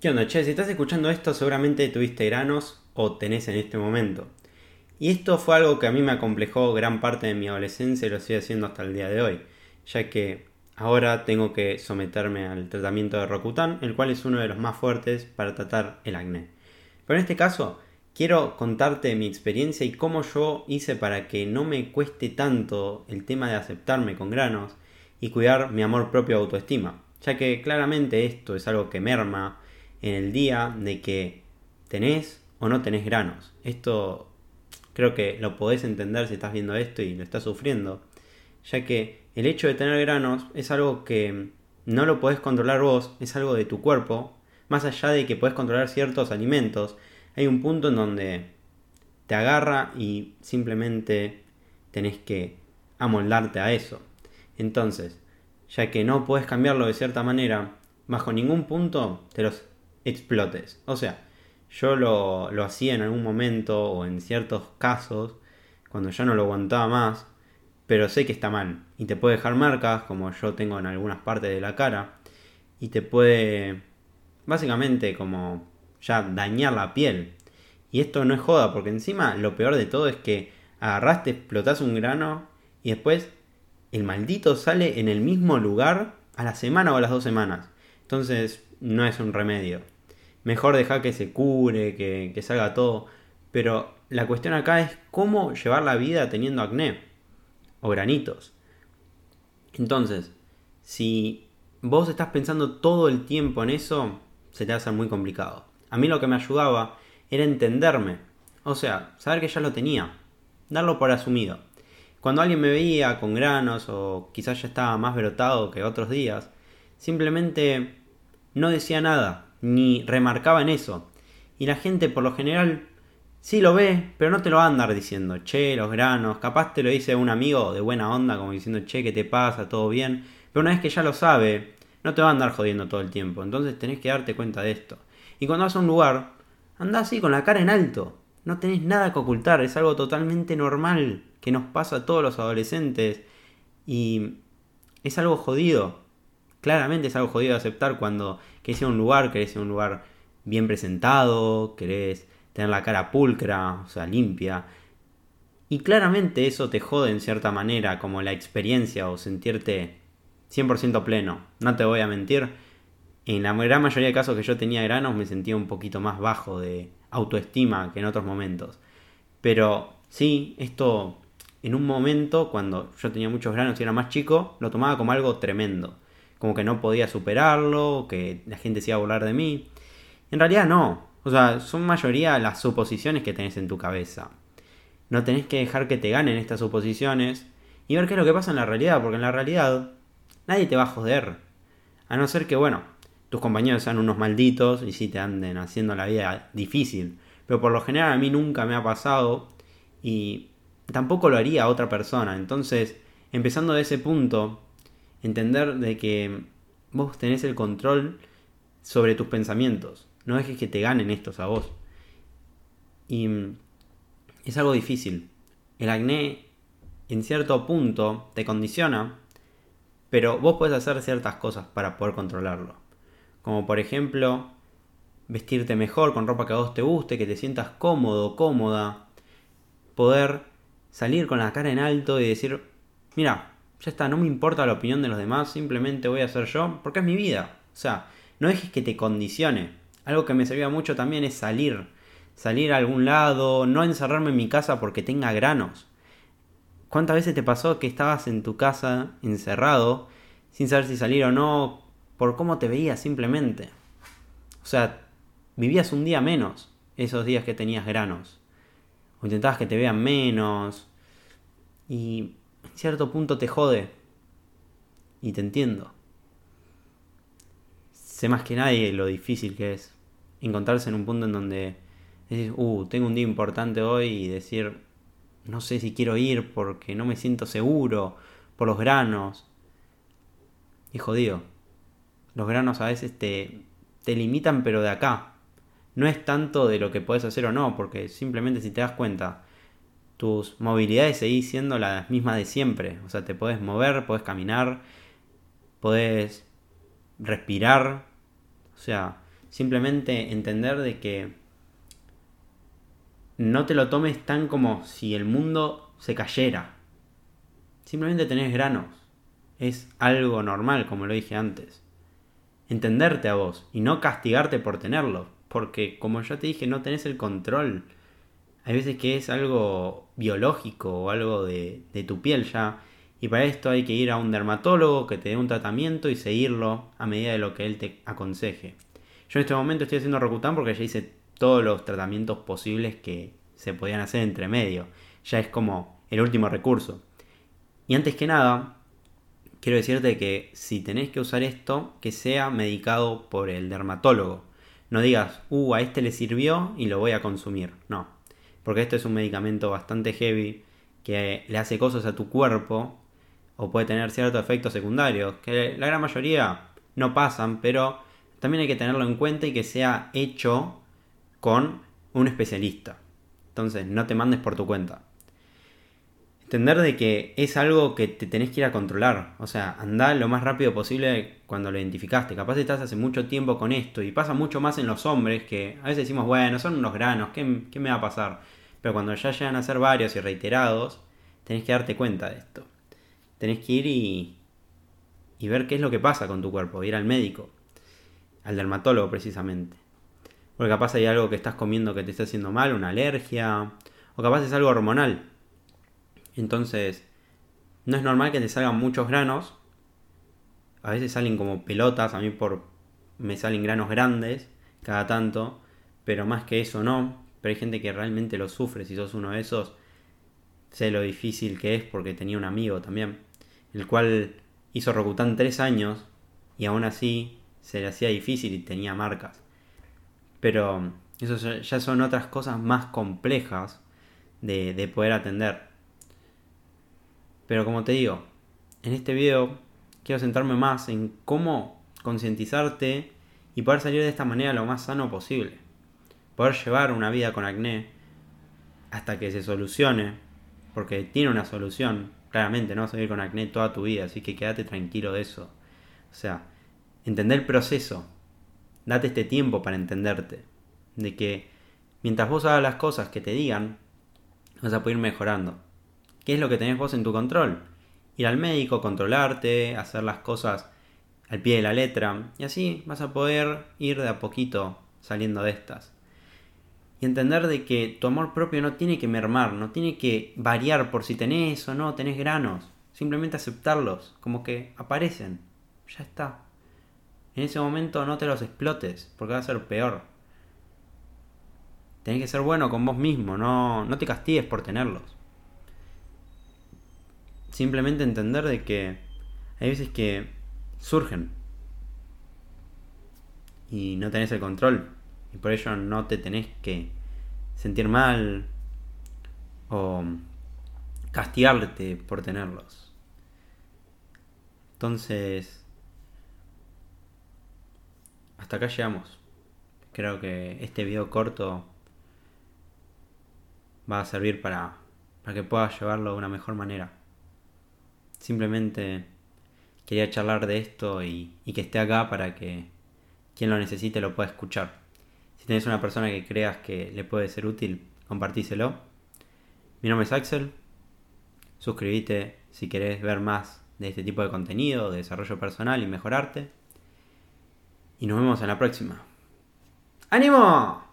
¿Qué onda, che? Si estás escuchando esto, seguramente tuviste granos o tenés en este momento. Y esto fue algo que a mí me acomplejó gran parte de mi adolescencia y lo estoy haciendo hasta el día de hoy, ya que ahora tengo que someterme al tratamiento de Rocutan, el cual es uno de los más fuertes para tratar el acné. Pero en este caso, quiero contarte mi experiencia y cómo yo hice para que no me cueste tanto el tema de aceptarme con granos y cuidar mi amor propio autoestima, ya que claramente esto es algo que merma en el día de que tenés o no tenés granos. Esto creo que lo podés entender si estás viendo esto y lo estás sufriendo, ya que el hecho de tener granos es algo que no lo podés controlar vos, es algo de tu cuerpo, más allá de que podés controlar ciertos alimentos, hay un punto en donde te agarra y simplemente tenés que amoldarte a eso. Entonces, ya que no puedes cambiarlo de cierta manera, bajo ningún punto te los explotes. O sea, yo lo, lo hacía en algún momento o en ciertos casos, cuando ya no lo aguantaba más, pero sé que está mal. Y te puede dejar marcas, como yo tengo en algunas partes de la cara, y te puede, básicamente, como ya dañar la piel. Y esto no es joda, porque encima lo peor de todo es que agarraste, explotás un grano y después el maldito sale en el mismo lugar a la semana o a las dos semanas. Entonces no es un remedio. Mejor dejar que se cure, que, que salga todo. Pero la cuestión acá es cómo llevar la vida teniendo acné o granitos. Entonces, si vos estás pensando todo el tiempo en eso, se te va a hacer muy complicado. A mí lo que me ayudaba era entenderme. O sea, saber que ya lo tenía. Darlo por asumido. Cuando alguien me veía con granos o quizás ya estaba más brotado que otros días, simplemente no decía nada, ni remarcaba en eso. Y la gente por lo general sí lo ve, pero no te lo va a andar diciendo, che, los granos, capaz te lo dice un amigo de buena onda, como diciendo, che, ¿qué te pasa? ¿Todo bien? Pero una vez que ya lo sabe, no te va a andar jodiendo todo el tiempo. Entonces tenés que darte cuenta de esto. Y cuando vas a un lugar, anda así con la cara en alto. No tenés nada que ocultar, es algo totalmente normal que nos pasa a todos los adolescentes. Y es algo jodido. Claramente es algo jodido de aceptar cuando querés ir a un lugar, querés ir a un lugar bien presentado, querés tener la cara pulcra, o sea, limpia. Y claramente eso te jode en cierta manera, como la experiencia o sentirte 100% pleno. No te voy a mentir en la gran mayoría de casos que yo tenía granos me sentía un poquito más bajo de autoestima que en otros momentos. Pero sí, esto en un momento, cuando yo tenía muchos granos y era más chico, lo tomaba como algo tremendo. Como que no podía superarlo, que la gente se iba a burlar de mí. En realidad no. O sea, son mayoría las suposiciones que tenés en tu cabeza. No tenés que dejar que te ganen estas suposiciones y ver qué es lo que pasa en la realidad, porque en la realidad nadie te va a joder. A no ser que, bueno, tus compañeros sean unos malditos y si te anden haciendo la vida difícil. Pero por lo general a mí nunca me ha pasado y tampoco lo haría a otra persona. Entonces, empezando de ese punto, entender de que vos tenés el control sobre tus pensamientos. No dejes que te ganen estos a vos. Y es algo difícil. El acné en cierto punto te condiciona, pero vos puedes hacer ciertas cosas para poder controlarlo. Como por ejemplo, vestirte mejor con ropa que a vos te guste, que te sientas cómodo, cómoda. Poder salir con la cara en alto y decir, mira, ya está, no me importa la opinión de los demás, simplemente voy a ser yo, porque es mi vida. O sea, no dejes que te condicione. Algo que me servía mucho también es salir. Salir a algún lado, no encerrarme en mi casa porque tenga granos. ¿Cuántas veces te pasó que estabas en tu casa encerrado sin saber si salir o no, por cómo te veías simplemente. O sea, vivías un día menos esos días que tenías granos. O intentabas que te vean menos. Y en cierto punto te jode. Y te entiendo. Sé más que nadie lo difícil que es encontrarse en un punto en donde decís, uh, tengo un día importante hoy y decir, no sé si quiero ir porque no me siento seguro por los granos. Y jodido los granos a veces te, te limitan, pero de acá. No es tanto de lo que puedes hacer o no, porque simplemente si te das cuenta, tus movilidades seguís siendo las mismas de siempre. O sea, te puedes mover, puedes caminar, puedes respirar. O sea, Simplemente entender de que no te lo tomes tan como si el mundo se cayera. Simplemente tenés granos. Es algo normal, como lo dije antes. Entenderte a vos y no castigarte por tenerlo. Porque como ya te dije, no tenés el control. Hay veces que es algo biológico o algo de, tu piel ya. Y para esto hay que ir a un dermatólogo que te dé un tratamiento y seguirlo a medida de lo que él te aconseje. Yo en este momento estoy haciendo Rokutan porque ya hice todos los tratamientos posibles que se podían hacer entre medio. Ya es como el último recurso. Y antes que nada, quiero decirte que si tenés que usar esto, que sea medicado por el dermatólogo. No digas, uh, a este le sirvió y lo voy a consumir. No. Porque esto es un medicamento bastante heavy que le hace cosas a tu cuerpo o puede tener ciertos efectos secundarios que la gran mayoría no pasan, pero también hay que tenerlo en cuenta y que sea hecho con un especialista. Entonces, no te mandes por tu cuenta. Entender de que es algo que te tenés que ir a controlar. O sea, anda lo más rápido posible cuando lo identificaste. Capaz estás hace mucho tiempo con esto y pasa mucho más en los hombres que a veces decimos, bueno, son unos granos, ¿qué, qué me va a pasar? Pero cuando ya llegan a ser varios y reiterados, tenés que darte cuenta de esto. Tenés que ir y, y ver qué es lo que pasa con tu cuerpo, ir al médico al dermatólogo precisamente. Porque capaz hay algo que estás comiendo que te está haciendo mal, una alergia, o capaz es algo hormonal. Entonces, no es normal que te salgan muchos granos. A veces salen como pelotas, a mí por me salen granos grandes cada tanto, pero más que eso no. Pero hay gente que realmente lo sufre, si sos uno de esos, sé lo difícil que es porque tenía un amigo también, el cual hizo Rokutan tres años y aún así se le hacía difícil y tenía marcas. Pero eso ya son otras cosas más complejas de, poder atender. Pero como te digo, en este video quiero centrarme más en cómo concientizarte y poder salir de esta manera lo más sano posible. Poder llevar una vida con acné hasta que se solucione, porque tiene una solución, claramente, no vas a vivir con acné toda tu vida, así que quédate tranquilo de eso. O sea, entender el proceso. Date este tiempo para entenderte. De que mientras vos hagas las cosas que te digan, vas a poder ir mejorando. ¿Qué es lo que tenés vos en tu control? Ir al médico, controlarte, hacer las cosas al pie de la letra. Y así vas a poder ir de a poquito saliendo de estas. Y entender de que tu amor propio no tiene que mermar, no tiene que variar por si tenés o no tenés granos. Simplemente aceptarlos, como que aparecen. Ya está. En ese momento no te los explotes, porque va a ser peor. Tenés que ser bueno con vos mismo, no, no te castigues por tenerlos. Simplemente entender de que hay veces que surgen y no tenés el control y por ello no te tenés que sentir mal o castigarte por tenerlos. Entonces, hasta acá llegamos. Creo que este video corto va a servir para, para que puedas llevarlo de una mejor manera. Simplemente quería charlar de esto y, que esté acá para que quien lo necesite lo pueda escuchar. Si tenés una persona que creas que le puede ser útil, compartíselo. Mi nombre es Axel. Suscríbete si querés ver más de este tipo de contenido, de desarrollo personal y mejorarte y nos vemos en la próxima. ¡Ánimo!